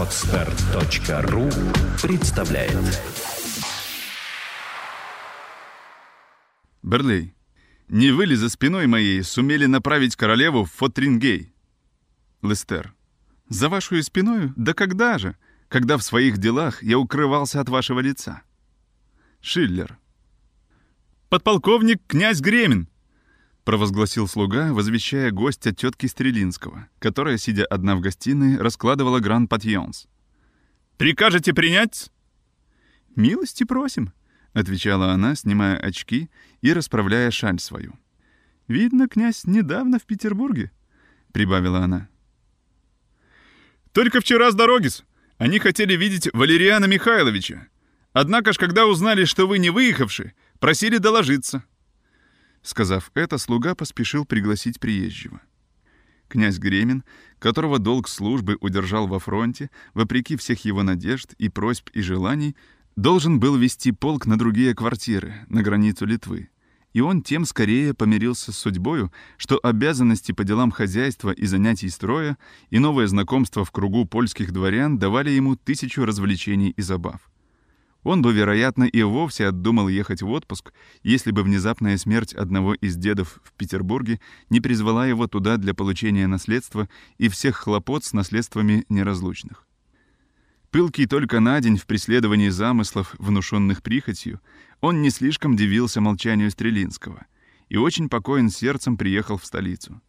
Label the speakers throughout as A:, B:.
A: Отстар.ру представляет
B: Берлей, не вы ли за спиной моей сумели направить королеву в Фотрингей? Лестер. За вашу спиною? Да когда же? Когда в своих делах я укрывался от вашего лица. Шиллер. «Подполковник князь Гремин!» — провозгласил слуга, возвещая гостя тетки Стрелинского, которая, сидя одна в гостиной, раскладывала гран-патьонс. «Прикажете принять?» «Милости просим», — отвечала она, снимая очки и расправляя шаль свою. «Видно, князь недавно в Петербурге», — прибавила она.
C: «Только вчера с дороги-с. Они хотели видеть Валериана Михайловича. Однако ж, когда узнали, что вы не выехавши, просили доложиться».
B: Сказав это, слуга поспешил пригласить приезжего. Князь Гремин, которого долг службы удержал во фронте, вопреки всех его надежд и просьб и желаний, должен был вести полк на другие квартиры, на границу Литвы. И он тем скорее помирился с судьбою, что обязанности по делам хозяйства и занятий строя и новое знакомство в кругу польских дворян давали ему тысячу развлечений и забав. Он бы, вероятно, и вовсе отдумал ехать в отпуск, если бы внезапная смерть одного из дедов в Петербурге не призвала его туда для получения наследства и всех хлопот с наследствами неразлучных. Пылкий только на день в преследовании замыслов, внушенных прихотью, он не слишком дивился молчанию Стрелинского и очень покоен сердцем приехал в столицу.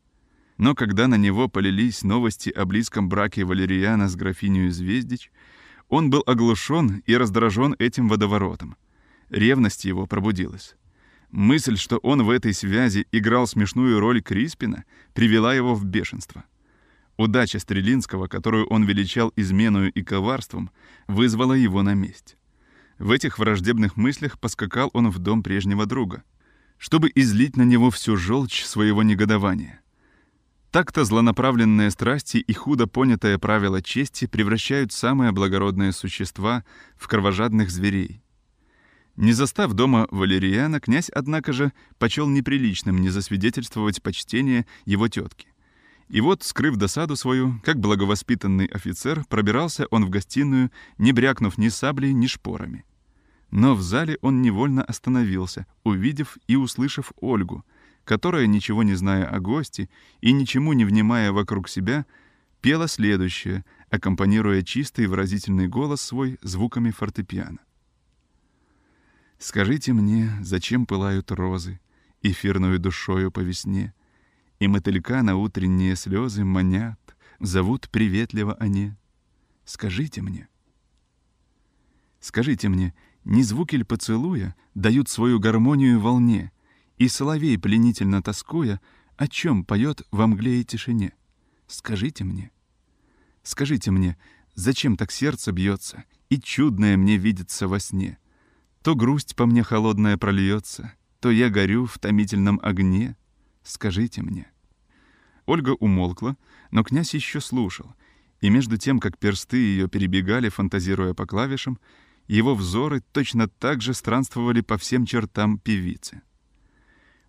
B: Но когда на него полились новости о близком браке Валериана с графиней Звездич, он был оглушен и раздражен этим водоворотом. Ревность его пробудилась. Мысль, что он в этой связи играл смешную роль Криспина, привела его в бешенство. Удача Стрелинского, которую он величал изменою и коварством, вызвала его на месть. В этих враждебных мыслях поскакал он в дом прежнего друга, чтобы излить на него всю желчь своего негодования. Так-то злонаправленные страсти и худо понятое правило чести превращают самые благородные существа в кровожадных зверей. Не застав дома Валериана, князь, однако же, почел неприличным не засвидетельствовать почтение его тетки. И вот, скрыв досаду свою, как благовоспитанный офицер, пробирался он в гостиную, не брякнув ни саблей, ни шпорами. Но в зале он невольно остановился, увидев и услышав Ольгу — которая, ничего не зная о гости и ничему не внимая вокруг себя, пела следующее, аккомпанируя чистый выразительный голос свой звуками фортепиано. «Скажите мне, зачем пылают розы, эфирную душою по весне, и мотылька на утренние слезы манят, зовут приветливо они? Скажите мне». Скажите мне, не звуки ли поцелуя дают свою гармонию волне — и соловей, пленительно тоскуя, о чем поет во мгле и тишине? Скажите мне. Скажите мне, зачем так сердце бьется, и чудное мне видится во сне? То грусть по мне холодная прольется, то я горю в томительном огне. Скажите мне. Ольга умолкла, но князь еще слушал, и между тем, как персты ее перебегали, фантазируя по клавишам, его взоры точно так же странствовали по всем чертам певицы.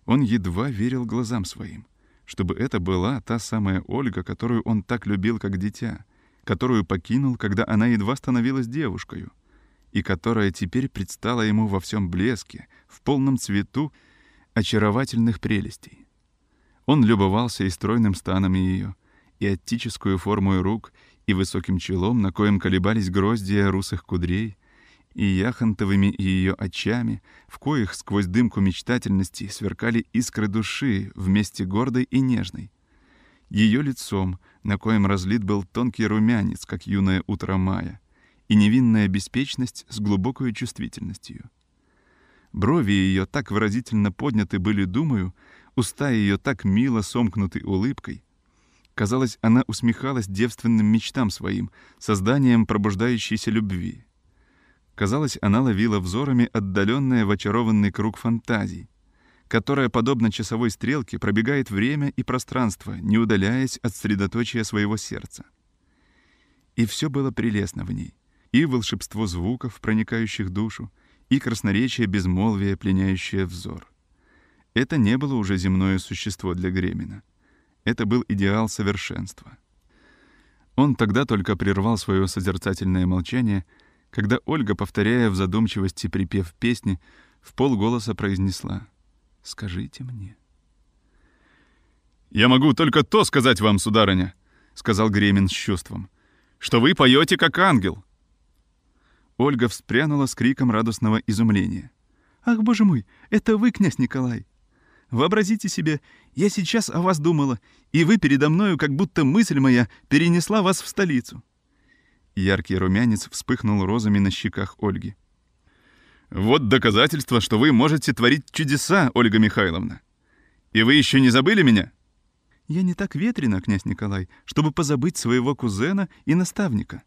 B: Он едва верил глазам своим, чтобы это была та самая Ольга, которую он так любил как дитя, которую покинул, когда она едва становилась девушкой, и которая теперь предстала ему во всем блеске, в полном цвету очаровательных прелестей. Он любовался и стройным станом ее, и оттическую форму рук, и высоким челом, на коем колебались гроздья русых кудрей, и яхонтовыми и ее очами, в коих сквозь дымку мечтательности сверкали искры души вместе гордой и нежной. Ее лицом, на коем разлит был тонкий румянец, как юное утро мая, и невинная беспечность с глубокой чувствительностью. Брови ее так выразительно подняты были, думаю, уста ее так мило сомкнуты улыбкой. Казалось, она усмехалась девственным мечтам своим, созданием пробуждающейся любви. Казалось, она ловила взорами отдаленное в очарованный круг фантазий, которая, подобно часовой стрелке, пробегает время и пространство, не удаляясь от средоточия своего сердца. И все было прелестно в ней. И волшебство звуков, проникающих душу, и красноречие безмолвия, пленяющее взор. Это не было уже земное существо для Гремина. Это был идеал совершенства. Он тогда только прервал свое созерцательное молчание, когда Ольга, повторяя в задумчивости припев песни, в полголоса произнесла «Скажите мне».
C: «Я могу только то сказать вам, сударыня», — сказал Гремин с чувством, «что вы поете как ангел».
B: Ольга вспрянула с криком радостного изумления. «Ах, боже мой, это вы, князь Николай! Вообразите себе, я сейчас о вас думала, и вы передо мною, как будто мысль моя перенесла вас в столицу». Яркий румянец вспыхнул розами на щеках Ольги.
C: «Вот доказательство, что вы можете творить чудеса, Ольга Михайловна. И вы еще не забыли меня?»
B: «Я не так ветрена, князь Николай, чтобы позабыть своего кузена и наставника».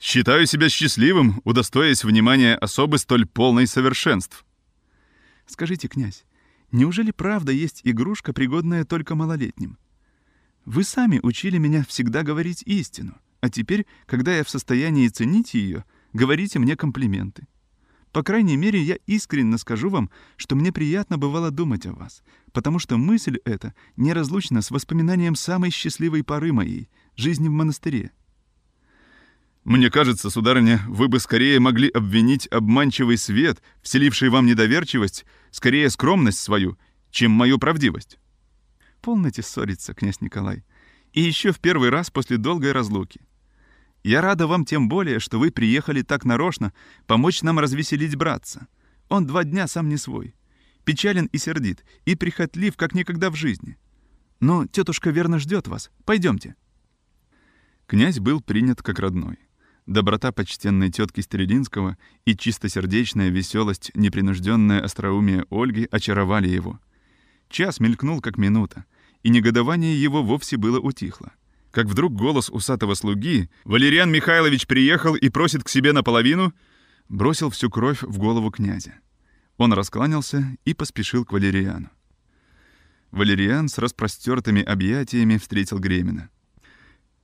C: «Считаю себя счастливым, удостоясь внимания особы столь полной совершенств».
B: «Скажите, князь, неужели правда есть игрушка, пригодная только малолетним? Вы сами учили меня всегда говорить истину, а теперь, когда я в состоянии ценить ее, говорите мне комплименты. По крайней мере, я искренне скажу вам, что мне приятно бывало думать о вас, потому что мысль эта неразлучна с воспоминанием самой счастливой поры моей — жизни в монастыре.
C: Мне кажется, сударыня, вы бы скорее могли обвинить обманчивый свет, вселивший вам недоверчивость, скорее скромность свою, чем мою правдивость.
B: Полноте ссориться, князь Николай. И еще в первый раз после долгой разлуки. Я рада вам тем более, что вы приехали так нарочно помочь нам развеселить братца. Он два дня сам не свой. Печален и сердит, и прихотлив, как никогда в жизни. Но тетушка верно ждет вас. Пойдемте. Князь был принят как родной. Доброта почтенной тетки Стрелинского и чистосердечная веселость, непринужденное остроумие Ольги очаровали его. Час мелькнул, как минута, и негодование его вовсе было утихло как вдруг голос усатого слуги «Валериан Михайлович приехал и просит к себе наполовину» бросил всю кровь в голову князя. Он раскланялся и поспешил к Валериану. Валериан с распростертыми объятиями встретил Гремина.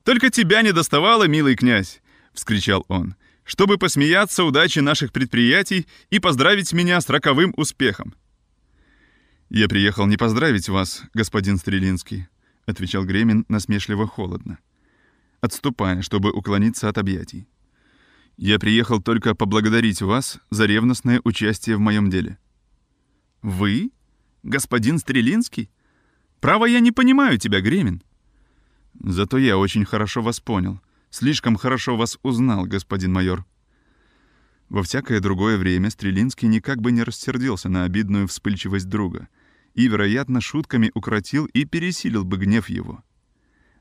C: «Только тебя не доставало, милый князь!» — вскричал он. «Чтобы посмеяться удачи наших предприятий и поздравить меня с роковым успехом!»
B: «Я приехал не поздравить вас, господин Стрелинский», — отвечал Гремин насмешливо-холодно, отступая, чтобы уклониться от объятий. «Я приехал только поблагодарить вас за ревностное участие в моем деле».
C: «Вы? Господин Стрелинский? Право, я не понимаю тебя, Гремин».
B: «Зато я очень хорошо вас понял. Слишком хорошо вас узнал, господин майор». Во всякое другое время Стрелинский никак бы не рассердился на обидную вспыльчивость друга — и, вероятно, шутками укротил и пересилил бы гнев его.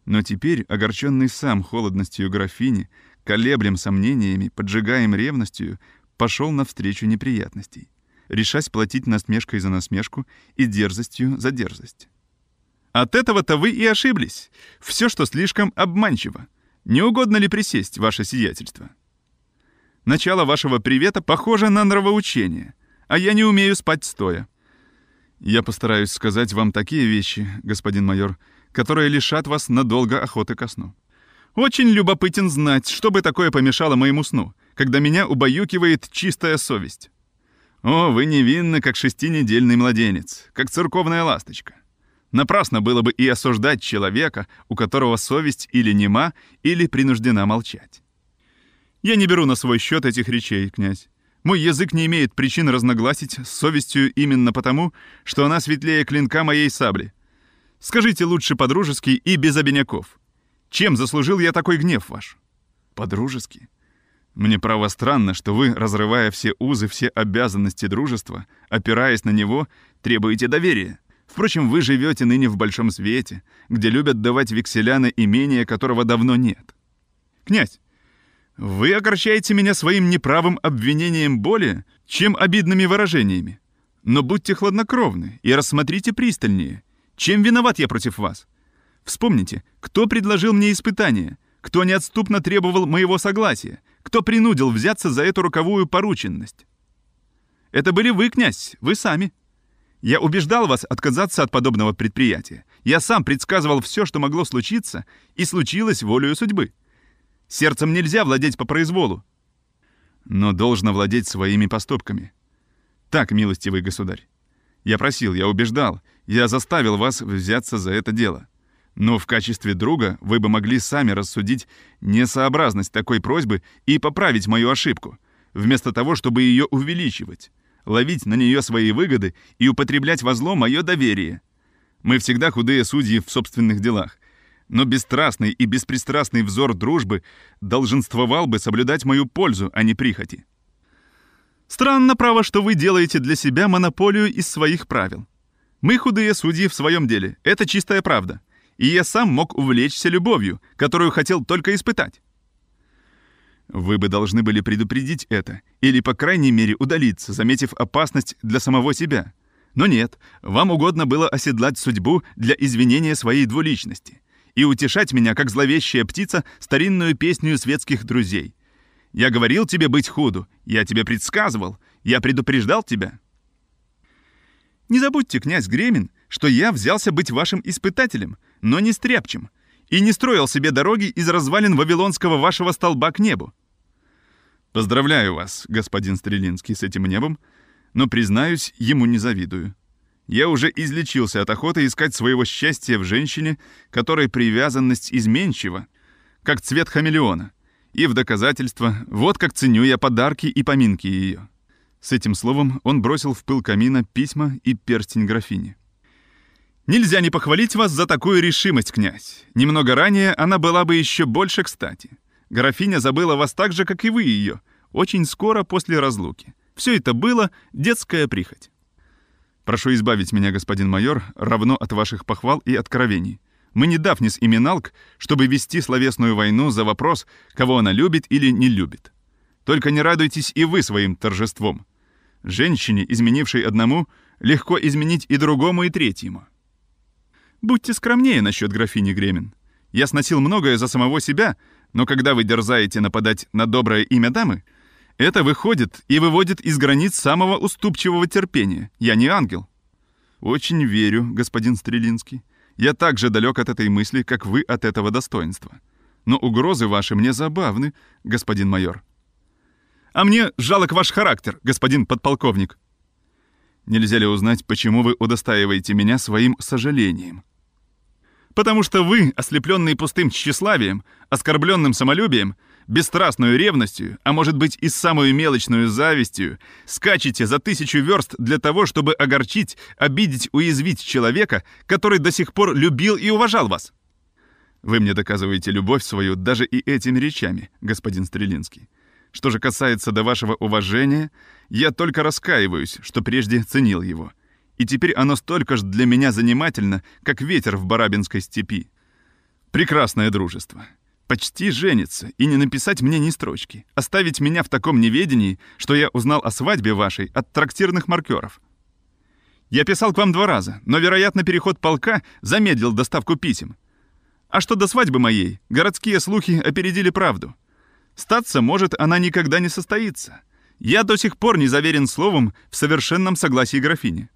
B: Но теперь, огорченный сам холодностью графини, колеблем сомнениями, поджигаем ревностью, пошел навстречу неприятностей, решась платить насмешкой за насмешку и дерзостью за дерзость.
C: «От этого-то вы и ошиблись. Все, что слишком обманчиво. Не угодно ли присесть, ваше сиятельство?» Начало вашего привета похоже на нравоучение, а я не умею спать стоя.
B: Я постараюсь сказать вам такие вещи, господин майор, которые лишат вас надолго охоты ко сну.
C: Очень любопытен знать, что бы такое помешало моему сну, когда меня убаюкивает чистая совесть. О, вы невинны, как шестинедельный младенец, как церковная ласточка. Напрасно было бы и осуждать человека, у которого совесть или нема, или принуждена молчать. Я не беру на свой счет этих речей, князь. Мой язык не имеет причин разногласить с совестью именно потому, что она светлее клинка моей сабли. Скажите лучше по-дружески и без обиняков. Чем заслужил я такой гнев ваш?
B: По-дружески? Мне право странно, что вы, разрывая все узы, все обязанности дружества, опираясь на него, требуете доверия. Впрочем, вы живете ныне в большом свете, где любят давать векселя на имение, которого давно нет.
C: Князь, вы огорчаете меня своим неправым обвинением более, чем обидными выражениями. Но будьте хладнокровны и рассмотрите пристальнее. Чем виноват я против вас? Вспомните, кто предложил мне испытание, кто неотступно требовал моего согласия, кто принудил взяться за эту роковую порученность. Это были вы, князь, вы сами. Я убеждал вас отказаться от подобного предприятия. Я сам предсказывал все, что могло случиться, и случилось волею судьбы. Сердцем нельзя владеть по произволу. Но должно владеть своими поступками. Так, милостивый государь. Я просил, я убеждал, я заставил вас взяться за это дело.
B: Но в качестве друга вы бы могли сами рассудить несообразность такой просьбы и поправить мою ошибку, вместо того, чтобы ее увеличивать, ловить на нее свои выгоды и употреблять во зло мое доверие. Мы всегда худые судьи в собственных делах, но бесстрастный и беспристрастный взор дружбы долженствовал бы соблюдать мою пользу, а не прихоти. Странно, право, что вы делаете для себя монополию из своих правил. Мы худые судьи в своем деле, это чистая правда. И я сам мог увлечься любовью, которую хотел только испытать. Вы бы должны были предупредить это, или, по крайней мере, удалиться, заметив опасность для самого себя. Но нет, вам угодно было оседлать судьбу для извинения своей двуличности и утешать меня, как зловещая птица, старинную песню светских друзей. Я говорил тебе быть худу, я тебе предсказывал, я предупреждал тебя. Не забудьте, князь Гремин, что я взялся быть вашим испытателем, но не стряпчем, и не строил себе дороги из развалин Вавилонского вашего столба к небу. Поздравляю вас, господин Стрелинский, с этим небом, но, признаюсь, ему не завидую. Я уже излечился от охоты искать своего счастья в женщине, которой привязанность изменчива, как цвет хамелеона. И в доказательство, вот как ценю я подарки и поминки ее. С этим словом он бросил в пыл камина письма и перстень графини. «Нельзя не похвалить вас за такую решимость, князь. Немного ранее она была бы еще больше кстати. Графиня забыла вас так же, как и вы ее, очень скоро после разлуки. Все это было детская прихоть. Прошу избавить меня, господин майор, равно от ваших похвал и откровений. Мы не Дафнис и Миналк, чтобы вести словесную войну за вопрос, кого она любит или не любит. Только не радуйтесь и вы своим торжеством. Женщине, изменившей одному, легко изменить и другому, и третьему. Будьте скромнее насчет графини Гремин. Я сносил многое за самого себя, но когда вы дерзаете нападать на доброе имя дамы, это выходит и выводит из границ самого уступчивого терпения. Я не ангел. Очень верю, господин Стрелинский. Я так же далек от этой мысли, как вы от этого достоинства. Но угрозы ваши мне забавны, господин майор. А мне жалок ваш характер, господин подполковник. Нельзя ли узнать, почему вы удостаиваете меня своим сожалением? Потому что вы, ослепленный пустым тщеславием, оскорбленным самолюбием, бесстрастную ревностью, а может быть и самую мелочную завистью, скачете за тысячу верст для того, чтобы огорчить, обидеть, уязвить человека, который до сих пор любил и уважал вас. Вы мне доказываете любовь свою даже и этими речами, господин Стрелинский. Что же касается до вашего уважения, я только раскаиваюсь, что прежде ценил его. И теперь оно столько же для меня занимательно, как ветер в Барабинской степи. Прекрасное дружество. Почти жениться и не написать мне ни строчки. Оставить меня в таком неведении, что я узнал о свадьбе вашей от трактирных маркеров. Я писал к вам два раза, но, вероятно, переход полка замедлил доставку писем. А что до свадьбы моей, городские слухи опередили правду. Статься может, она никогда не состоится. Я до сих пор не заверен словом в совершенном согласии графини.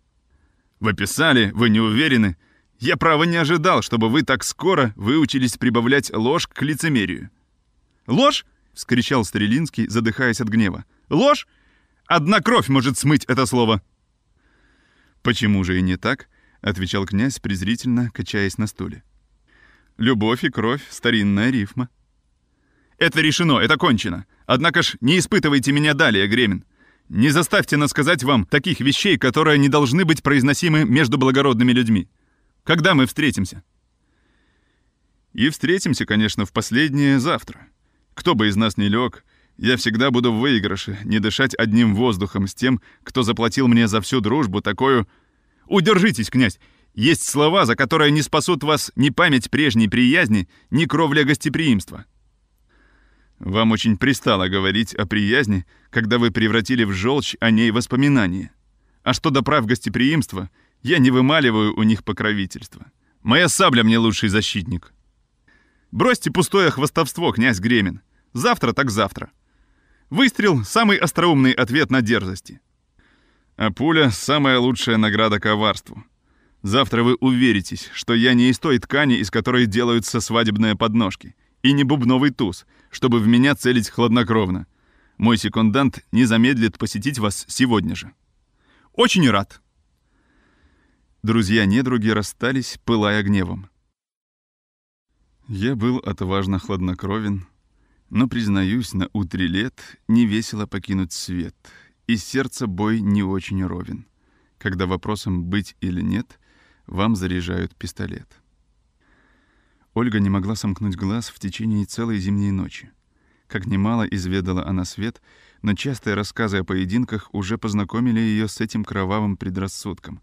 B: Вы писали, вы не уверены. Я, право, не ожидал, чтобы вы так скоро выучились прибавлять ложь к лицемерию. «Ложь?» — вскричал Стрелинский, задыхаясь от гнева. «Ложь? Одна кровь может смыть это слово!» «Почему же и не так?» — отвечал князь, презрительно качаясь на стуле. «Любовь и кровь — старинная рифма». Это решено, это кончено. Однако ж не испытывайте меня далее, Гремин. Не заставьте нас сказать вам таких вещей, которые не должны быть произносимы между благородными людьми. Когда мы встретимся? И встретимся, конечно, в последнее завтра. Кто бы из нас не лег, я всегда буду в выигрыше, не дышать одним воздухом с тем, кто заплатил мне за всю дружбу такую... Удержитесь, князь! Есть слова, за которые не спасут вас ни память прежней приязни, ни кровля гостеприимства. Вам очень пристало говорить о приязни, когда вы превратили в желчь о ней воспоминания. А что до прав гостеприимства, я не вымаливаю у них покровительства. Моя сабля мне лучший защитник. Бросьте пустое хвостовство, князь Гремин. Завтра так завтра. Выстрел — самый остроумный ответ на дерзости. А пуля — самая лучшая награда коварству. Завтра вы уверитесь, что я не из той ткани, из которой делаются свадебные подножки — и не бубновый туз, чтобы в меня целить хладнокровно. Мой секундант не замедлит посетить вас сегодня же. Очень рад. Друзья-недруги расстались, пылая гневом. Я был отважно хладнокровен, но, признаюсь, на утре лет не весело покинуть свет, и сердце бой не очень ровен, когда вопросом «быть или нет» вам заряжают пистолет. Ольга не могла сомкнуть глаз в течение целой зимней ночи. Как немало изведала она свет, но частые рассказы о поединках уже познакомили ее с этим кровавым предрассудком.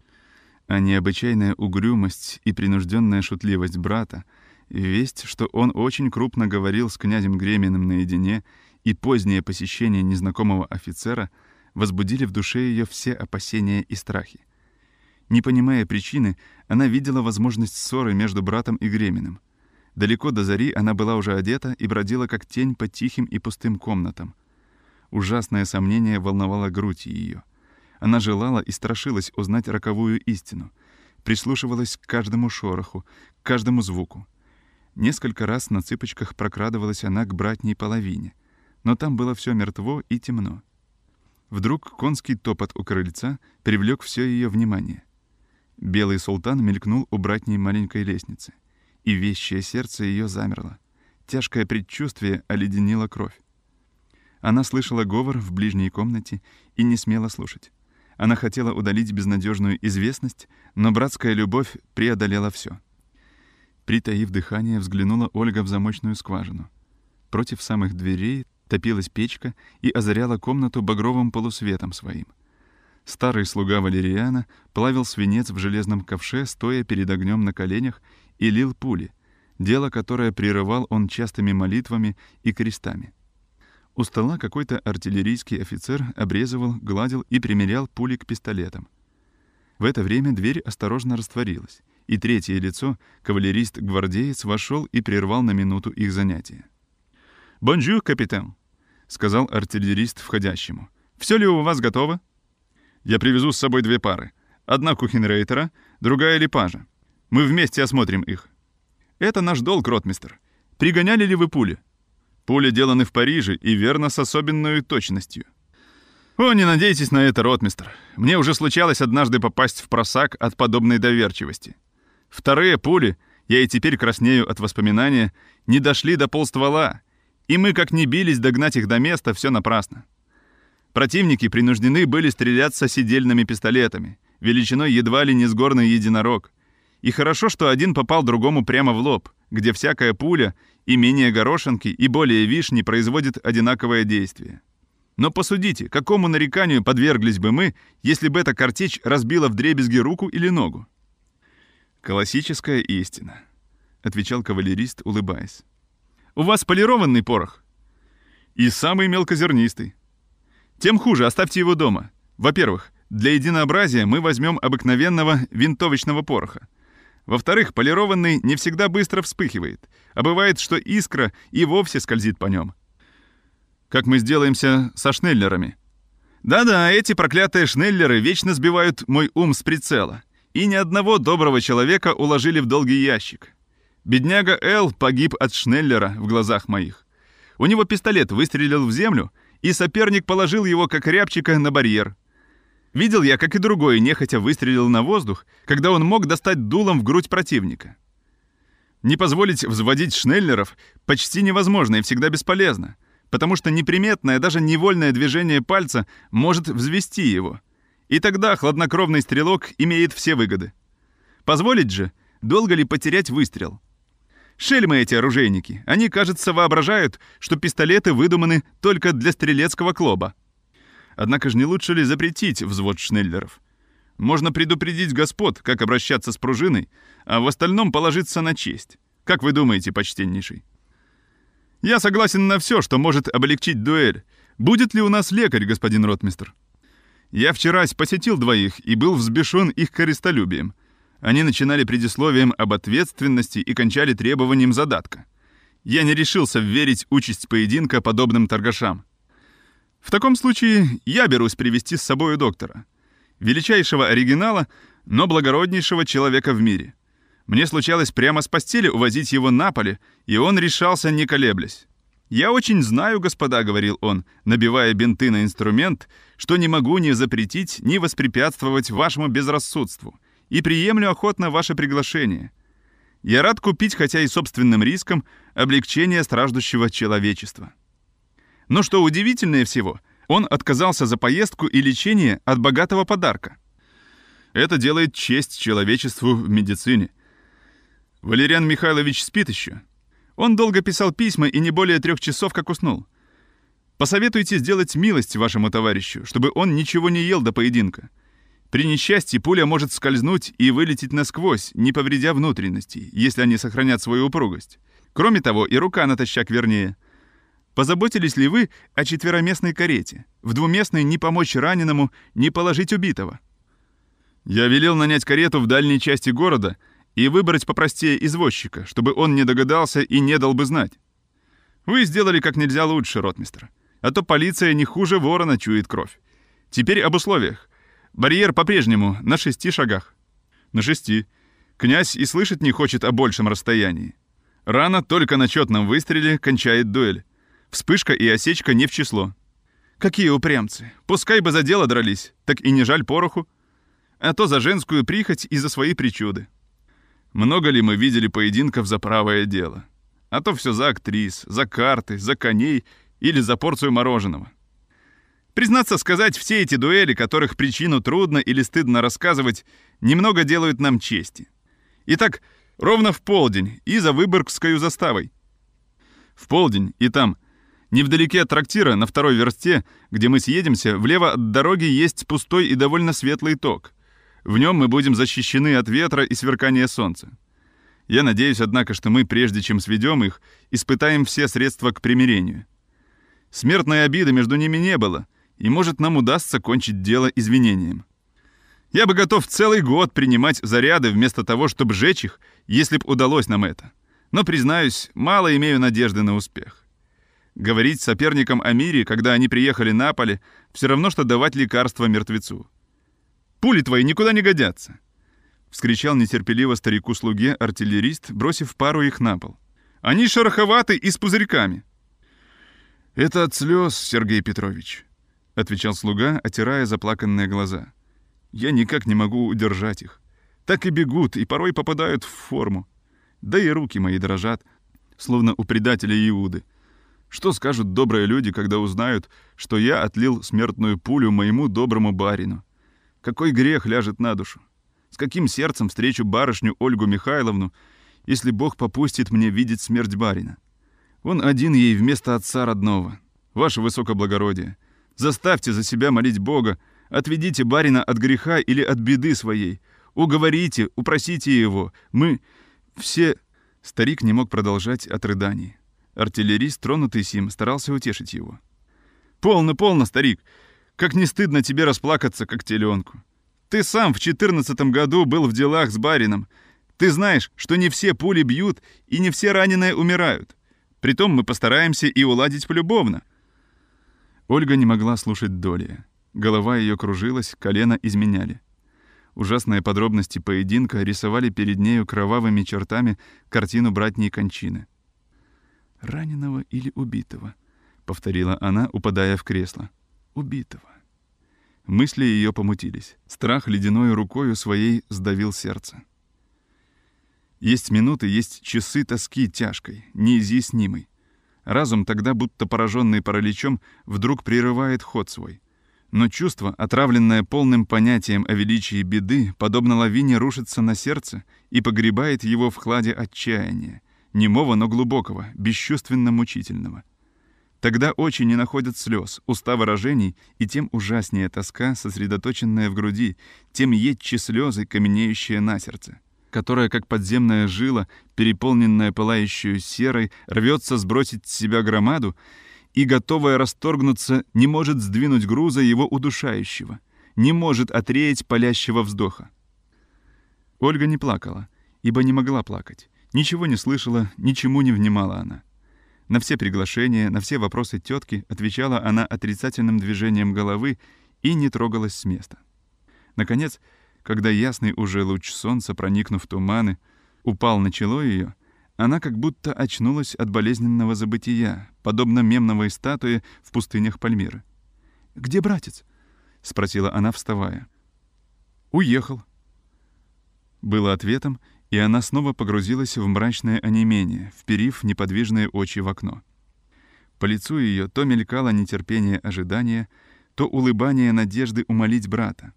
B: А необычайная угрюмость и принужденная шутливость брата — Весть, что он очень крупно говорил с князем Греминым наедине, и позднее посещение незнакомого офицера возбудили в душе ее все опасения и страхи. Не понимая причины, она видела возможность ссоры между братом и Греминым. Далеко до зари она была уже одета и бродила как тень по тихим и пустым комнатам. Ужасное сомнение волновало грудь ее. Она желала и страшилась узнать роковую истину. Прислушивалась к каждому шороху, к каждому звуку. Несколько раз на цыпочках прокрадывалась она к братней половине, но там было все мертво и темно. Вдруг конский топот у крыльца привлек все ее внимание. Белый султан мелькнул у братней маленькой лестницы, и вещее сердце ее замерло. Тяжкое предчувствие оледенило кровь. Она слышала говор в ближней комнате и не смела слушать. Она хотела удалить безнадежную известность, но братская любовь преодолела все. Притаив дыхание, взглянула Ольга в замочную скважину. Против самых дверей топилась печка и озаряла комнату багровым полусветом своим. Старый слуга Валериана плавил свинец в железном ковше, стоя перед огнем на коленях, и лил пули, дело которое прерывал он частыми молитвами и крестами. У стола какой-то артиллерийский офицер обрезывал, гладил и примерял пули к пистолетам. В это время дверь осторожно растворилась, и третье лицо, кавалерист-гвардеец, вошел и прервал на минуту их занятия. «Bonjour, капитан», — сказал артиллерист входящему. «Все ли у вас готово?» «Я привезу с собой две пары. Одна кухенрейтера, другая липажа. Мы вместе осмотрим их». «Это наш долг, ротмистер. Пригоняли ли вы пули?» «Пули деланы в Париже и верно с особенной точностью. «О, не надейтесь на это, ротмистр. Мне уже случалось однажды попасть в просак от подобной доверчивости. Вторые пули, я и теперь краснею от воспоминания, не дошли до полствола, и мы как ни бились догнать их до места, все напрасно. Противники принуждены были стреляться сидельными пистолетами, величиной едва ли не с горный единорог. И хорошо, что один попал другому прямо в лоб, где всякая пуля и менее горошинки, и более вишни производит одинаковое действие. Но посудите, какому нареканию подверглись бы мы, если бы эта картечь разбила вдребезги руку или ногу? «Классическая истина», — отвечал кавалерист, улыбаясь. «У вас полированный порох?» «И самый мелкозернистый. Тем хуже, оставьте его дома. Во-первых, для единообразия мы возьмем обыкновенного винтовочного пороха. Во-вторых, полированный не всегда быстро вспыхивает, а бывает, что искра и вовсе скользит по нем как мы сделаемся со шнеллерами. Да-да, эти проклятые шнеллеры вечно сбивают мой ум с прицела. И ни одного доброго человека уложили в долгий ящик. Бедняга Эл погиб от шнеллера в глазах моих. У него пистолет выстрелил в землю, и соперник положил его как рябчика на барьер. Видел я, как и другой нехотя выстрелил на воздух, когда он мог достать дулом в грудь противника. Не позволить взводить шнеллеров почти невозможно и всегда бесполезно потому что неприметное, даже невольное движение пальца может взвести его. И тогда хладнокровный стрелок имеет все выгоды. Позволить же, долго ли потерять выстрел? Шельмы эти оружейники, они, кажется, воображают, что пистолеты выдуманы только для стрелецкого клоба. Однако же не лучше ли запретить взвод шнеллеров? Можно предупредить господ, как обращаться с пружиной, а в остальном положиться на честь. Как вы думаете, почтеннейший? Я согласен на все, что может облегчить дуэль. Будет ли у нас лекарь, господин ротмистр? Я вчера посетил двоих и был взбешен их корыстолюбием. Они начинали предисловием об ответственности и кончали требованием задатка. Я не решился верить участь поединка подобным торгашам. В таком случае я берусь привести с собой доктора. Величайшего оригинала, но благороднейшего человека в мире. Мне случалось прямо с постели увозить его на поле, и он решался, не колеблясь. «Я очень знаю, господа», — говорил он, набивая бинты на инструмент, «что не могу ни запретить, ни воспрепятствовать вашему безрассудству, и приемлю охотно ваше приглашение. Я рад купить, хотя и собственным риском, облегчение страждущего человечества. Но что удивительнее всего, он отказался за поездку и лечение от богатого подарка. Это делает честь человечеству в медицине. Валериан Михайлович спит еще. Он долго писал письма и не более трех часов как уснул. Посоветуйте сделать милость вашему товарищу, чтобы он ничего не ел до поединка. При несчастье пуля может скользнуть и вылететь насквозь, не повредя внутренностей, если они сохранят свою упругость. Кроме того, и рука натощак вернее. Позаботились ли вы о четвероместной карете? В двуместной не помочь раненому, не положить убитого. Я велел нанять карету в дальней части города и выбрать попростее извозчика, чтобы он не догадался и не дал бы знать. Вы сделали как нельзя лучше, ротмистр. А то полиция не хуже ворона чует кровь. Теперь об условиях. Барьер по-прежнему на шести шагах. На шести. Князь и слышать не хочет о большем расстоянии. Рана только на четном выстреле кончает дуэль. Вспышка и осечка не в число. Какие упрямцы. Пускай бы за дело дрались, так и не жаль пороху. А то за женскую прихоть и за свои причуды. Много ли мы видели поединков за правое дело? А то все за актрис, за карты, за коней или за порцию мороженого. Признаться сказать, все эти дуэли, которых причину трудно или стыдно рассказывать, немного делают нам чести. Итак, ровно в полдень и за Выборгскую заставой. В полдень и там, невдалеке от трактира, на второй версте, где мы съедемся, влево от дороги есть пустой и довольно светлый ток. В нем мы будем защищены от ветра и сверкания солнца. Я надеюсь, однако, что мы, прежде чем сведем их, испытаем все средства к примирению. Смертной обиды между ними не было — и, может, нам удастся кончить дело извинением. Я бы готов целый год принимать заряды вместо того, чтобы сжечь их, если бы удалось нам это. Но, признаюсь, мало имею надежды на успех. Говорить соперникам о мире, когда они приехали на поле, все равно, что давать лекарство мертвецу. «Пули твои никуда не годятся!» — вскричал нетерпеливо старику-слуге артиллерист, бросив пару их на пол. «Они шероховаты и с пузырьками!» «Это от слез, Сергей Петрович», — отвечал слуга, отирая заплаканные глаза. «Я никак не могу удержать их. Так и бегут, и порой попадают в форму. Да и руки мои дрожат, словно у предателя Иуды. Что скажут добрые люди, когда узнают, что я отлил смертную пулю моему доброму барину? Какой грех ляжет на душу? С каким сердцем встречу барышню Ольгу Михайловну, если Бог попустит мне видеть смерть барина? Он один ей вместо отца родного. Ваше высокоблагородие, Заставьте за себя молить Бога, отведите барина от греха или от беды своей. Уговорите, упросите его. Мы все...» Старик не мог продолжать от рыданий. Артиллерист, тронутый сим, старался утешить его. «Полно, полно, старик! Как не стыдно тебе расплакаться, как теленку! Ты сам в четырнадцатом году был в делах с барином. Ты знаешь, что не все пули бьют и не все раненые умирают. Притом мы постараемся и уладить полюбовно. Ольга не могла слушать доли. Голова ее кружилась, колено изменяли. Ужасные подробности поединка рисовали перед нею кровавыми чертами картину братней кончины. «Раненого или убитого?» — повторила она, упадая в кресло. «Убитого». Мысли ее помутились. Страх ледяной рукою своей сдавил сердце. Есть минуты, есть часы тоски тяжкой, неизъяснимой. Разум тогда, будто пораженный параличом, вдруг прерывает ход свой. Но чувство, отравленное полным понятием о величии беды, подобно лавине рушится на сердце и погребает его в хладе отчаяния, немого, но глубокого, бесчувственно-мучительного. Тогда очи не находят слез, уста выражений, и тем ужаснее тоска, сосредоточенная в груди, тем едче слезы, каменеющие на сердце которая, как подземная жила, переполненная пылающую серой, рвется сбросить с себя громаду и, готовая расторгнуться, не может сдвинуть груза его удушающего, не может отреять палящего вздоха. Ольга не плакала, ибо не могла плакать. Ничего не слышала, ничему не внимала она. На все приглашения, на все вопросы тетки отвечала она отрицательным движением головы и не трогалась с места. Наконец, когда ясный уже луч солнца, проникнув туманы, упал на чело ее, она как будто очнулась от болезненного забытия, подобно мемновой статуе в пустынях Пальмиры. «Где братец?» — спросила она, вставая. «Уехал». Было ответом, И она снова погрузилась в мрачное онемение, вперив неподвижные очи в окно. По лицу ее то мелькало нетерпение ожидания, то улыбание надежды умолить брата.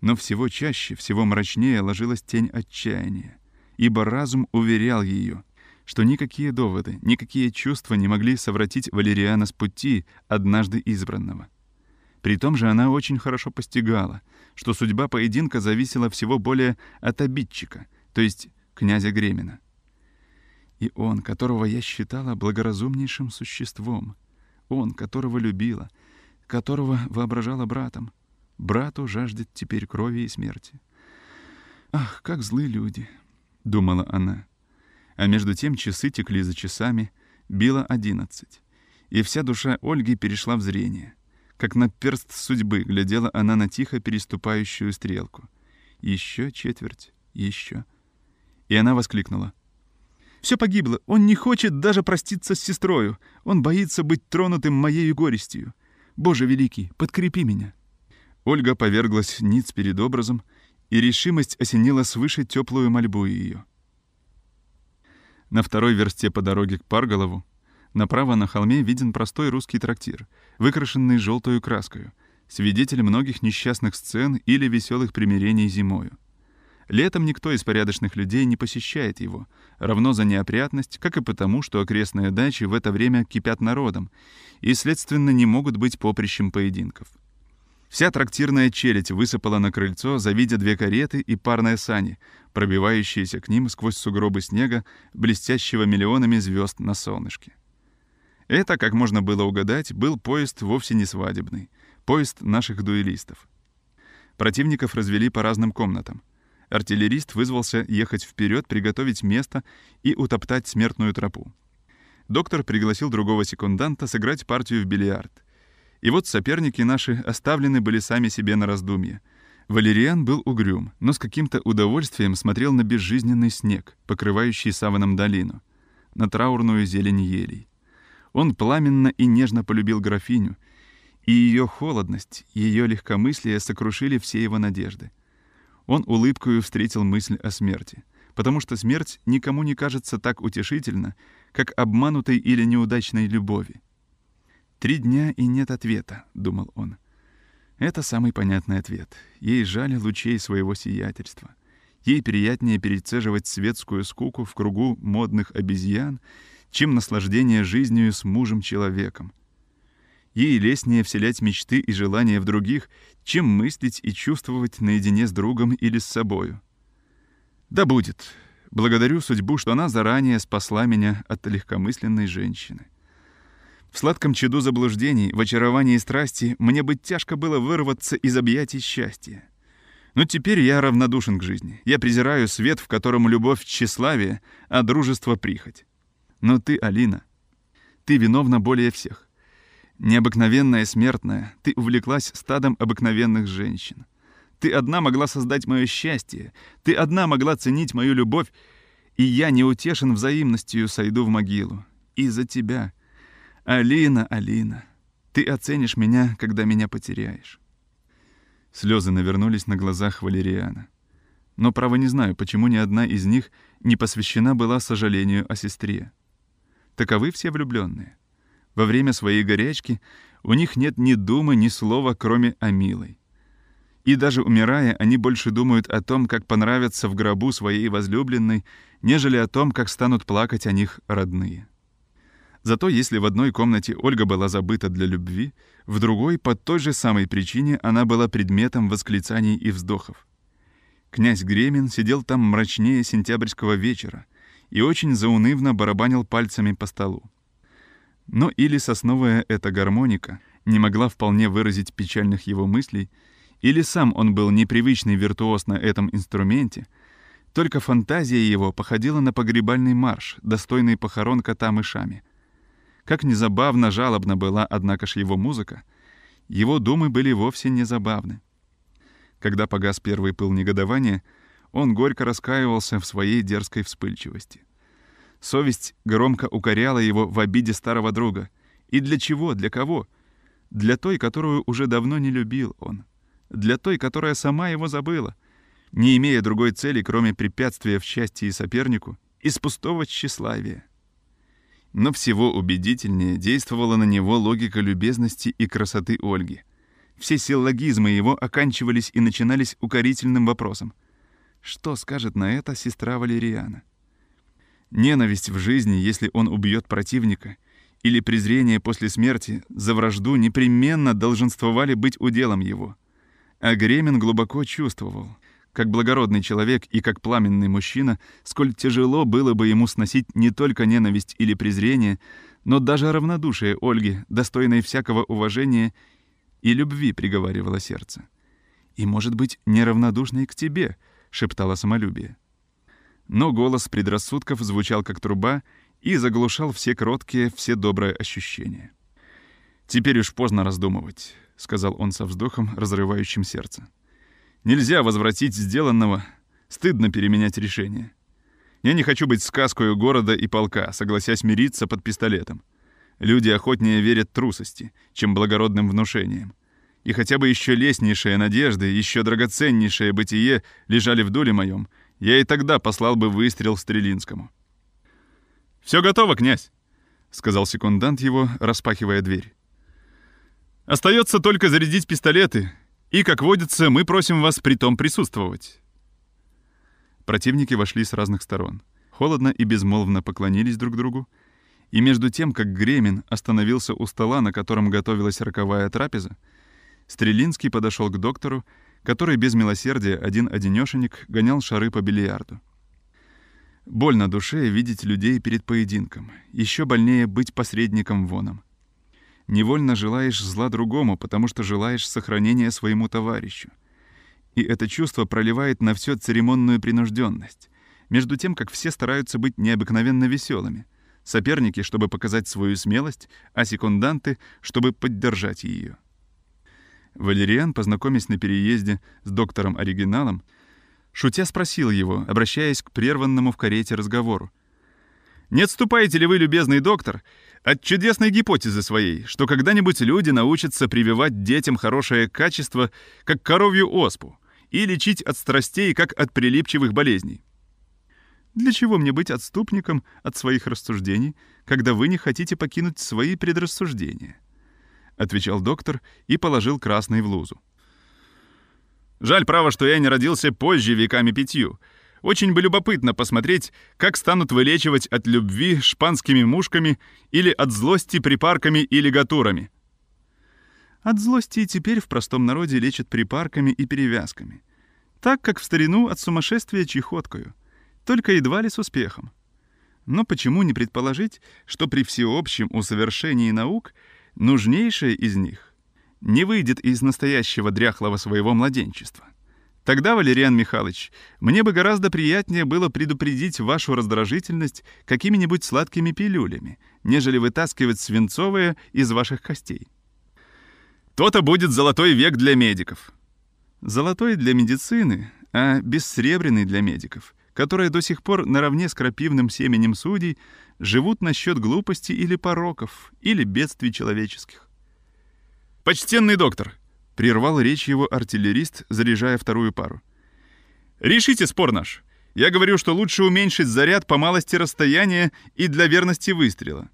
B: Но всего чаще, всего мрачнее ложилась тень отчаяния, ибо разум уверял ее, что никакие доводы, никакие чувства не могли совратить Валериана с пути однажды избранного. При том же она очень хорошо постигала, что судьба поединка зависела всего более от обидчика, то есть князя Гремина. И он, которого я считала благоразумнейшим существом, он, которого любила, которого воображала братом, брату жаждет теперь крови и смерти. «Ах, как злы люди!» — думала она. А между тем часы текли за часами, било одиннадцать, и вся душа Ольги перешла в зрение — как на перст судьбы глядела она на тихо переступающую стрелку. Еще четверть, еще. И она воскликнула. «Все погибло. Он не хочет даже проститься с сестрою. Он боится быть тронутым моею горестью. Боже великий, подкрепи меня!» Ольга поверглась ниц перед образом, и решимость осенила свыше теплую мольбу ее. На второй версте по дороге к Парголову Направо на холме виден простой русский трактир, выкрашенный желтую краской, свидетель многих несчастных сцен или веселых примирений зимою. Летом никто из порядочных людей не посещает его, равно за неопрятность, как и потому, что окрестные дачи в это время кипят народом и, следственно, не могут быть поприщем поединков. Вся трактирная челядь высыпала на крыльцо, завидя две кареты и парные сани, пробивающиеся к ним сквозь сугробы снега, блестящего миллионами звезд на солнышке. Это, как можно было угадать, был поезд вовсе не свадебный, поезд наших дуэлистов. Противников развели по разным комнатам. Артиллерист вызвался ехать вперед, приготовить место и утоптать смертную тропу. Доктор пригласил другого секунданта сыграть партию в бильярд. И вот соперники наши оставлены были сами себе на раздумье. Валериан был угрюм, но с каким-то удовольствием смотрел на безжизненный снег, покрывающий саваном долину, на траурную зелень елей. Он пламенно и нежно полюбил графиню, и ее холодность, ее легкомыслие сокрушили все его надежды. Он улыбкою встретил мысль о смерти, потому что смерть никому не кажется так утешительно, как обманутой или неудачной любови. «Три дня и нет ответа», — думал он. Это самый понятный ответ. Ей жаль лучей своего сиятельства. Ей приятнее перецеживать светскую скуку в кругу модных обезьян чем наслаждение жизнью с мужем-человеком. Ей лестнее вселять мечты и желания в других, чем мыслить и чувствовать наедине с другом или с собою. Да будет. Благодарю судьбу, что она заранее спасла меня от легкомысленной женщины. В сладком чаду заблуждений, в очаровании страсти мне бы тяжко было вырваться из объятий счастья. Но теперь я равнодушен к жизни. Я презираю свет, в котором любовь — тщеславие, а дружество — прихоть. Но ты, Алина, ты виновна более всех. Необыкновенная смертная, ты увлеклась стадом обыкновенных женщин. Ты одна могла создать мое счастье, ты одна могла ценить мою любовь, и я, неутешен взаимностью, сойду в могилу. Из-за тебя. Алина, Алина, ты оценишь меня, когда меня потеряешь. Слезы навернулись на глазах Валериана. Но, право, не знаю, почему ни одна из них не посвящена была сожалению о сестре. Таковы все влюбленные. Во время своей горячки у них нет ни думы, ни слова, кроме о милой. И даже умирая, они больше думают о том, как понравятся в гробу своей возлюбленной, нежели о том, как станут плакать о них родные. Зато если в одной комнате Ольга была забыта для любви, в другой, по той же самой причине, она была предметом восклицаний и вздохов. Князь Гремин сидел там мрачнее сентябрьского вечера — и очень заунывно барабанил пальцами по столу. Но или сосновая эта гармоника не могла вполне выразить печальных его мыслей, или сам он был непривычный виртуоз на этом инструменте, только фантазия его походила на погребальный марш, достойный похорон кота мышами. Как незабавно жалобна была, однако ж, его музыка, его думы были вовсе не забавны. Когда погас первый пыл негодования — он горько раскаивался в своей дерзкой вспыльчивости. Совесть громко укоряла его в обиде старого друга. И для чего, для кого? Для той, которую уже давно не любил он. Для той, которая сама его забыла. не имея другой цели, кроме препятствия в счастье и сопернику, из пустого тщеславия. Но всего убедительнее действовала на него логика любезности и красоты Ольги. Все силлогизмы его оканчивались и начинались укорительным вопросом. Что скажет на это сестра Валериана? Ненависть в жизни, если он убьет противника, или презрение после смерти за вражду непременно долженствовали быть уделом его. А Гремин глубоко чувствовал, как благородный человек и как пламенный мужчина, сколь тяжело было бы ему сносить не только ненависть или презрение, но даже равнодушие Ольги, достойной всякого уважения и любви, приговаривало сердце. «И, может быть, неравнодушной к тебе», — шептало самолюбие. Но голос предрассудков звучал как труба и заглушал все кроткие, все добрые ощущения. «Теперь уж поздно раздумывать», — сказал он со вздохом, разрывающим сердце. «Нельзя возвратить сделанного, стыдно переменять решение. Я не хочу быть сказкой города и полка, согласясь мириться под пистолетом. Люди охотнее верят трусости, чем благородным внушениям. И хотя бы еще лестнейшие надежды, еще драгоценнейшее бытие лежали в доле моем, я и тогда послал бы выстрел Стрелинскому. «Все готово, князь», — сказал секундант его, распахивая дверь. «Остается только зарядить пистолеты, и, как водится, мы просим вас при том присутствовать». Противники вошли с разных сторон. Холодно и безмолвно поклонились друг другу, и между тем, как Гремин остановился у стола, на котором готовилась роковая трапеза, Стрелинский подошел к доктору который без милосердия один-одинешенек гонял шары по бильярду. Больно душе видеть людей перед поединком. Еще больнее быть посредником воном. Невольно желаешь зла другому, потому что желаешь сохранения своему товарищу. И это чувство проливает на все церемонную принужденность, между тем, как все стараются быть необыкновенно веселыми. Соперники, чтобы показать свою смелость, а секунданты, чтобы поддержать ее. Валериан, познакомясь на переезде с доктором-оригиналом, шутя спросил его, обращаясь к прерванному в карете разговору. «Не отступаете ли вы, любезный доктор, от чудесной гипотезы своей, что когда-нибудь люди научатся прививать детям хорошее качество, как коровью оспу, и лечить от страстей, как от прилипчивых болезней?» «Для чего мне быть отступником от своих рассуждений, когда вы не хотите покинуть свои предрассуждения?» — отвечал доктор и положил красный в лузу. «Жаль, право, что я не родился позже веками пятью. Очень бы любопытно посмотреть, как станут вылечивать от любви шпанскими мушками или от злости припарками и лигатурами». От злости теперь в простом народе лечат припарками и перевязками. Так, как в старину от сумасшествия чехоткою. Только едва ли с успехом. Но почему не предположить, что при всеобщем усовершении наук — нужнейшее из них не выйдет из настоящего дряхлого своего младенчества. Тогда, Валериан Михайлович, мне бы гораздо приятнее было предупредить вашу раздражительность какими-нибудь сладкими пилюлями, нежели вытаскивать свинцовые из ваших костей. То-то будет золотой век для медиков. Золотой для медицины, а бессребряный для медиков, которые до сих пор наравне с крапивным семенем судей живут насчет глупости или пороков, или бедствий человеческих. «Почтенный доктор!» — прервал речь его артиллерист, заряжая вторую пару. «Решите спор наш. Я говорю, что лучше уменьшить заряд по малости расстояния и для верности выстрела.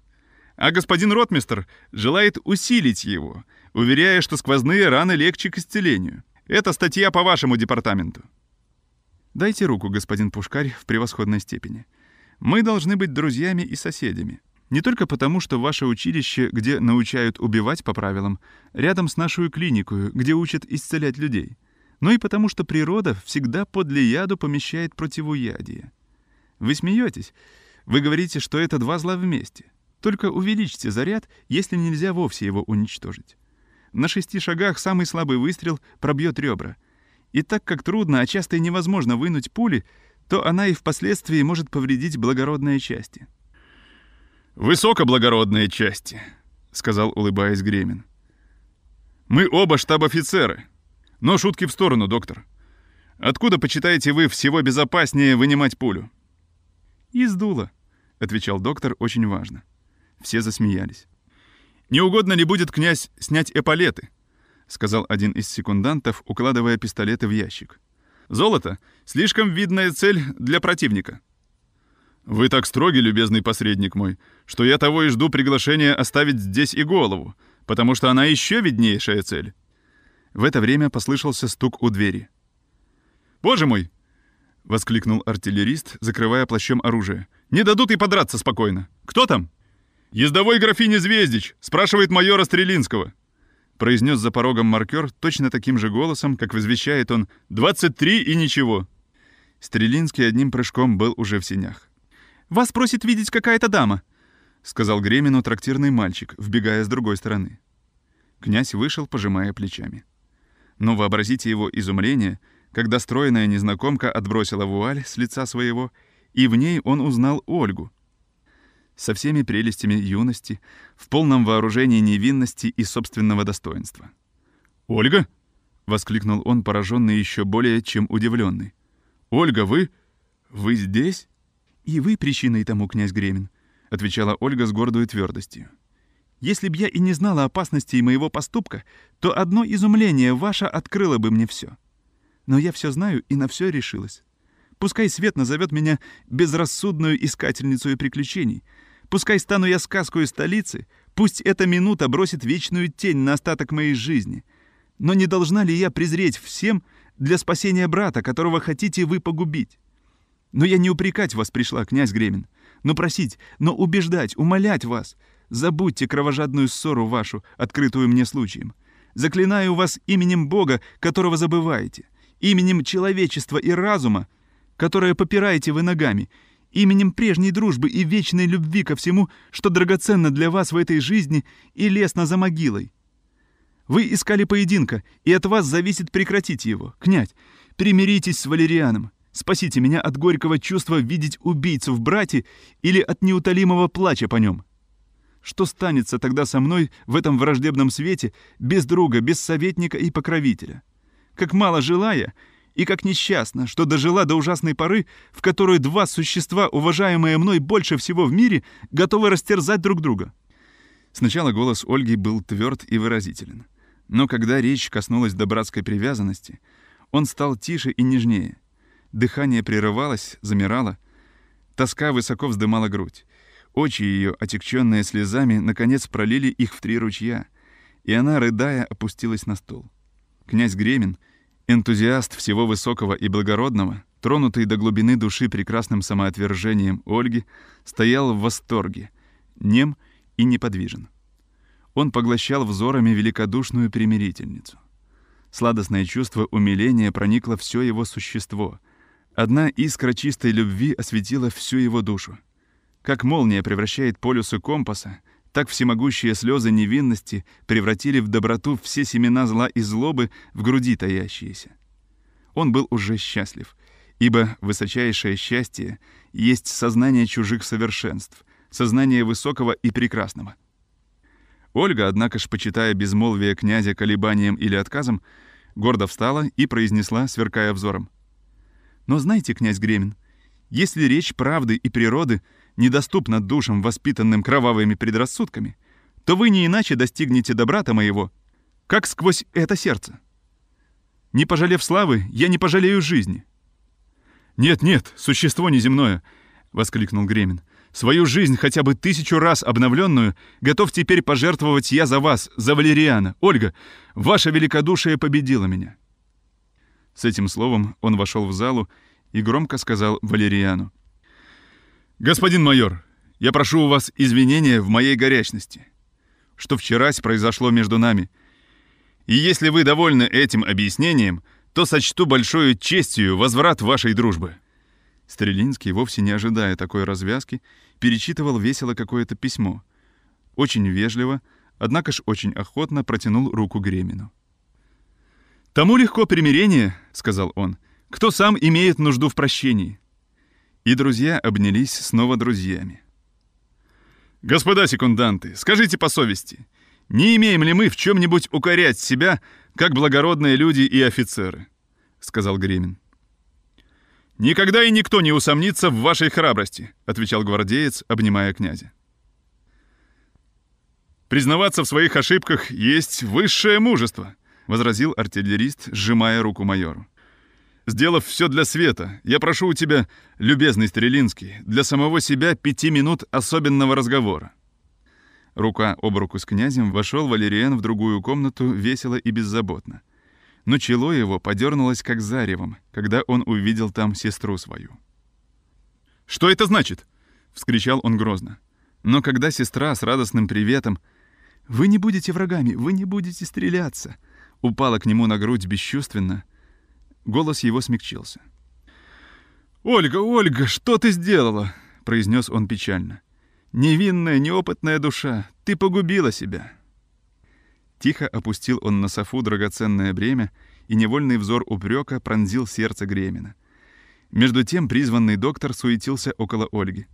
B: А господин ротмистер желает усилить его, уверяя, что сквозные раны легче к исцелению. Это статья по вашему департаменту». «Дайте руку, господин Пушкарь, в превосходной степени. Мы должны быть друзьями и соседями. Не только потому, что ваше училище, где научают убивать по правилам, рядом с нашу клинику, где учат исцелять людей, но и потому, что природа всегда подле яду помещает противоядие. Вы смеетесь? Вы говорите, что это два зла вместе. Только увеличьте заряд, если нельзя вовсе его уничтожить. На шести шагах самый слабый выстрел пробьет ребра. И так как трудно, а часто и невозможно вынуть пули, то она и впоследствии может повредить благородные части. «Высокоблагородные части», — сказал, улыбаясь Гремин. «Мы оба штаб-офицеры. Но шутки в сторону, доктор. Откуда, почитаете вы, всего безопаснее вынимать пулю?» «Из дула», — отвечал доктор очень важно. Все засмеялись. «Не угодно ли будет, князь, снять эполеты?» — сказал один из секундантов, укладывая пистолеты в ящик. Золото — слишком видная цель для противника. Вы так строги, любезный посредник мой, что я того и жду приглашения оставить здесь и голову, потому что она еще виднейшая цель. В это время послышался стук у двери. «Боже мой!» — воскликнул артиллерист, закрывая плащом оружие. «Не дадут и подраться спокойно. Кто там?» «Ездовой графиня Звездич!» — спрашивает майора Стрелинского. Произнес за порогом маркер точно таким же голосом, как возвещает он «двадцать три и ничего». Стрелинский одним прыжком был уже в синях. «Вас просит видеть какая-то дама», — сказал Гремину трактирный мальчик, вбегая с другой стороны. Князь вышел, пожимая плечами. Но вообразите его изумление, когда стройная незнакомка отбросила вуаль с лица своего, и в ней он узнал Ольгу. Со всеми прелестями юности, в полном вооружении невинности и собственного достоинства. «Ольга?» — воскликнул он, пораженный еще более, чем удивленный. «Ольга, вы... вы здесь?» «И вы причиной тому, князь Гремин», — отвечала Ольга с гордой твердостью. «Если б я и не знала опасности моего поступка, то одно изумление ваше открыло бы мне все. Но я все знаю и на все решилась. Пускай свет назовет меня безрассудную искательницу приключений. Пускай стану я сказкой столицы, пусть эта минута бросит вечную тень на остаток моей жизни. Но не должна ли я презреть всем для спасения брата, которого хотите вы погубить? Но я не упрекать вас пришла, князь Гремин, но просить, но убеждать, умолять вас. Забудьте кровожадную ссору вашу, открытую мне случаем. Заклинаю вас именем Бога, которого забываете, именем человечества и разума, которое попираете вы ногами, именем прежней дружбы и вечной любви ко всему, что драгоценно для вас в этой жизни и лестно за могилой. Вы искали поединка, и от вас зависит прекратить его. Князь, примиритесь с Валерианом. Спасите меня от горького чувства видеть убийцу в брате или от неутолимого плача по нем. Что станется тогда со мной в этом враждебном свете, без друга, без советника и покровителя? Как мало желая, и как несчастна, что дожила до ужасной поры, в которую два существа, уважаемые мной больше всего в мире, готовы растерзать друг друга. Сначала голос Ольги был тверд и выразителен. Но когда речь коснулась до братской привязанности, он стал тише и нежнее. Дыхание прерывалось, замирало. Тоска высоко вздымала грудь. Очи ее, отекченные слезами, наконец пролили их в три ручья, и она, рыдая, опустилась на стол. Князь Гремин, энтузиаст всего высокого и благородного, тронутый до глубины души прекрасным самоотвержением Ольги, стоял в восторге, нем и неподвижен. Он поглощал взорами великодушную примирительницу. Сладостное чувство умиления проникло все его существо — Одна искра чистой любви осветила всю его душу. Как молния превращает полюсы компаса, так всемогущие слезы невинности превратили в доброту все семена зла и злобы в груди таящиеся. Он был уже счастлив, ибо высочайшее счастье есть сознание чужих совершенств, сознание высокого и прекрасного. Ольга, однако ж, почитая безмолвие князя колебанием или отказом, гордо встала и произнесла, сверкая взором. Но знаете, князь Гремин, если речь правды и природы недоступна душам, воспитанным кровавыми предрассудками, то вы не иначе достигнете добра-то моего, как сквозь это сердце. Не пожалев славы, я не пожалею жизни. «Нет-нет, существо неземное!» — воскликнул Гремин. «Свою жизнь, хотя бы тысячу раз обновленную, готов теперь пожертвовать я за вас, за Валериана. Ольга, ваше великодушие победило меня. С этим словом он вошел в залу и громко сказал Валериану. «Господин майор, я прошу у вас извинения в моей горячности, что вчерась произошло между нами. И если вы довольны этим объяснением, то сочту большой честью возврат вашей дружбы». Стрелинский, вовсе не ожидая такой развязки, перечитывал весело какое-то письмо. Очень вежливо, однако ж очень охотно протянул руку Гремину. «Тому легко примирение», — сказал он, — «кто сам имеет нужду в прощении». И друзья обнялись снова друзьями. «Господа секунданты, скажите по совести, не имеем ли мы в чем-нибудь укорять себя, как благородные люди и офицеры?» — сказал Гремин. «Никогда и никто не усомнится в вашей храбрости», — отвечал гвардеец, обнимая князя. «Признаваться в своих ошибках есть высшее мужество», — возразил артиллерист, сжимая руку майору. Сделав все для света, я прошу у тебя, любезный Стрелинский, для самого себя пяти минут особенного разговора. Рука об руку с князем вошел Валериан в другую комнату весело и беззаботно. Но чело его подернулось как заревом, когда он увидел там сестру свою. «Что это значит?» — вскричал он грозно. Но когда сестра с радостным приветом «Вы не будете врагами, вы не будете стреляться!» упала к нему на грудь бесчувственно, голос его смягчился. «Ольга, Ольга, что ты сделала?» — произнес он печально. Невинная, неопытная душа, ты погубила себя. Тихо опустил он на софу драгоценное бремя, и невольный взор упрека пронзил сердце Гремина. Между тем призванный доктор суетился около Ольги.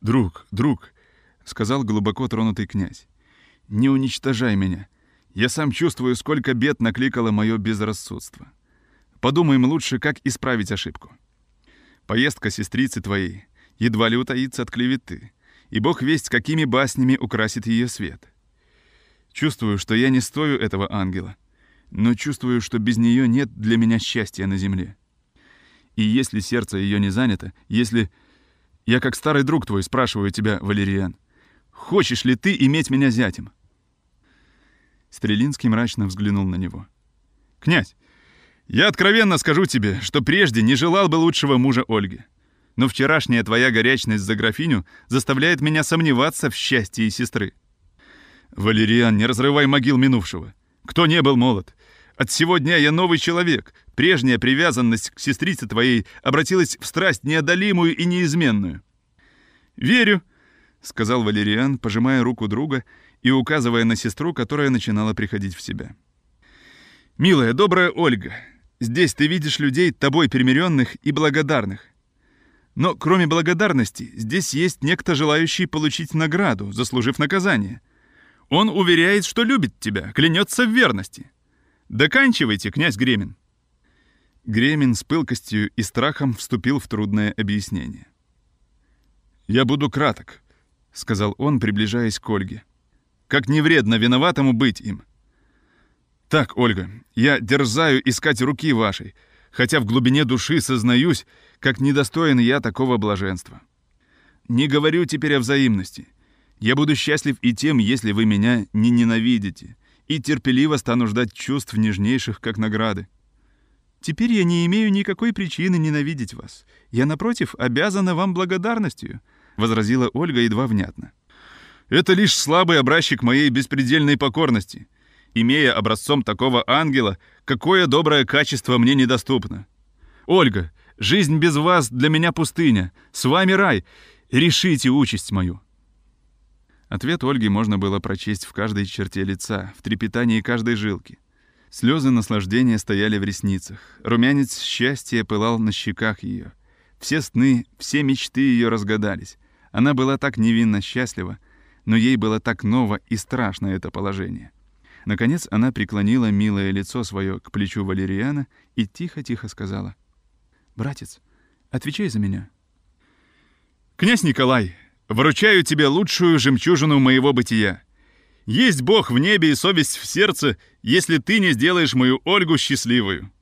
B: «Друг, друг», — сказал глубоко тронутый князь, — «не уничтожай меня. Я сам чувствую, сколько бед накликало мое безрассудство. Подумаем лучше, как исправить ошибку. Поездка сестрицы твоей едва ли утаится от клеветы и бог весть, какими баснями украсит ее свет. Чувствую, что я не стою этого ангела, но чувствую, что без нее нет для меня счастья на земле. И если сердце ее не занято, если... Я как старый друг твой спрашиваю тебя, Валериан, хочешь ли ты иметь меня зятем?» Стрелинский мрачно взглянул на него. «Князь, я откровенно скажу тебе, что прежде не желал бы лучшего мужа Ольги но вчерашняя твоя горячность за графиню заставляет меня сомневаться в счастье сестры. Валериан, не разрывай могил минувшего. Кто не был молод? От сего дня я новый человек. Прежняя привязанность к сестрице твоей обратилась в страсть неодолимую и неизменную. «Верю», — сказал Валериан, пожимая руку друга и указывая на сестру, которая начинала приходить в себя. «Милая, добрая Ольга, здесь ты видишь людей, тобой примиренных и благодарных. Но кроме благодарности, здесь есть некто, желающий получить награду, заслужив наказание. Он уверяет, что любит тебя, клянется в верности. Доканчивайте, князь Гремин. Гремин с пылкостью и страхом вступил в трудное объяснение. «Я буду краток», — сказал он, приближаясь к Ольге. «Как не вредно виноватому быть им». «Так, Ольга, я дерзаю искать руки вашей, хотя в глубине души сознаюсь, как недостоин я такого блаженства. Не говорю теперь о взаимности. Я буду счастлив и тем, если вы меня не ненавидите, и терпеливо стану ждать чувств нежнейших, как награды. Теперь я не имею никакой причины ненавидеть вас. Я, напротив, обязана вам благодарностью», — возразила Ольга едва внятно. «Это лишь слабый образчик моей беспредельной покорности. Имея образцом такого ангела, какое доброе качество мне недоступно. Ольга, Жизнь без вас для меня пустыня. С вами рай. Решите участь мою». Ответ Ольги можно было прочесть в каждой черте лица, в трепетании каждой жилки. Слезы наслаждения стояли в ресницах. Румянец счастья пылал на щеках ее. Все сны, все мечты ее разгадались. Она была так невинно счастлива, но ей было так ново и страшно это положение. Наконец она преклонила милое лицо свое к плечу Валериана и тихо-тихо сказала — Братец, отвечай за меня. Князь Николай, вручаю тебе лучшую жемчужину моего бытия. Есть Бог в небе и совесть в сердце, если ты не сделаешь мою Ольгу счастливую.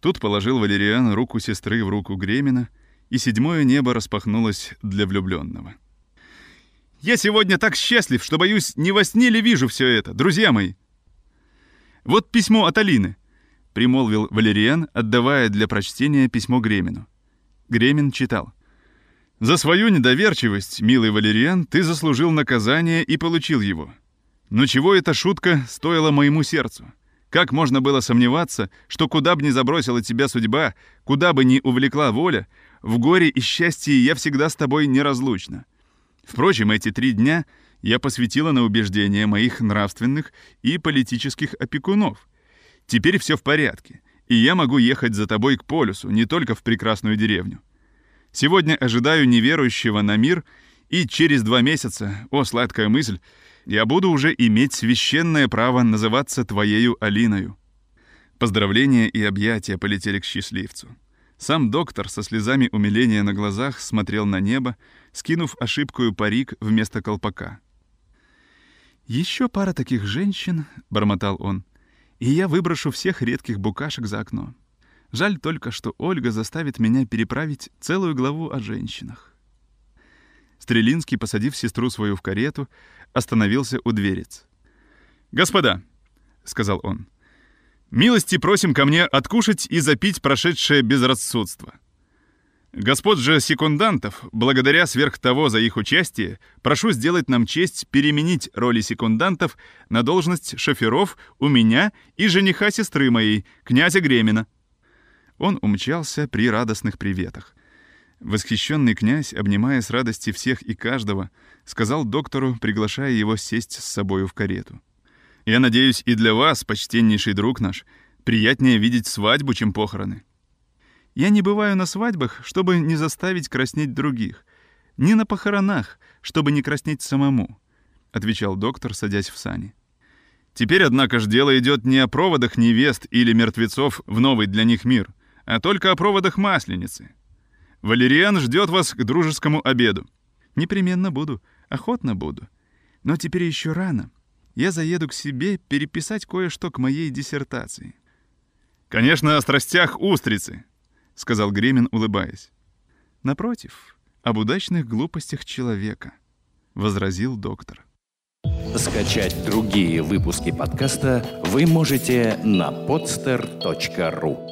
B: Тут положил Валериан руку сестры в руку Гремина, и седьмое небо распахнулось для влюбленного. «Я сегодня так счастлив, что, боюсь, не во сне ли вижу все это, друзья мои!» Вот письмо от Алины —— примолвил Валериан, отдавая для прочтения письмо Гремину. Гремин читал. «За свою недоверчивость, милый Валериан, ты заслужил наказание и получил его. Но чего эта шутка стоила моему сердцу? Как можно было сомневаться, что куда бы ни забросила тебя судьба, куда бы ни увлекла воля, в горе и счастье я всегда с тобой неразлучна? Впрочем, эти три дня я посвятила на убеждение моих нравственных и политических опекунов — Теперь все в порядке, и я могу ехать за тобой к полюсу, не только в прекрасную деревню. Сегодня ожидаю неверующего на мир, и через два месяца, о, сладкая мысль, я буду уже иметь священное право называться твоею Алиною. Поздравления и объятия полетели к счастливцу. Сам доктор со слезами умиления на глазах смотрел на небо, скинув ошибкую парик вместо колпака. «Еще пара таких женщин», — бормотал он, — и я выброшу всех редких букашек за окно. Жаль только, что Ольга заставит меня переправить целую главу о женщинах. Стрелинский, посадив сестру свою в карету, остановился у дверец.
C: «Господа», — сказал он, — «милости просим ко мне откушать и запить прошедшее безрассудство. Господ же секундантов, благодаря сверх того за их участие, прошу сделать нам честь переменить роли секундантов на должность шоферов у меня и жениха сестры моей, князя Гремина».
B: Он умчался при радостных приветах. Восхищенный князь, обнимая с радости всех и каждого, сказал доктору, приглашая его сесть с собою в карету.
C: «Я надеюсь, и для вас, почтеннейший друг наш, приятнее видеть свадьбу, чем похороны».
B: «Я не бываю на свадьбах, чтобы не заставить краснеть других, ни на похоронах, чтобы не краснеть самому», — отвечал доктор, садясь в сани.
C: «Теперь, однако же, дело идет не о проводах невест или мертвецов в новый для них мир, а только о проводах Масленицы. Валериан ждет вас к дружескому обеду.
B: Непременно буду, охотно буду. Но теперь еще рано. Я заеду к себе переписать кое-что к моей диссертации.
C: Конечно, о страстях устрицы, сказал Гремин, улыбаясь.
B: Напротив, об удачных глупостях человека, возразил доктор.
A: Скачать другие выпуски подкаста вы можете на podster.ru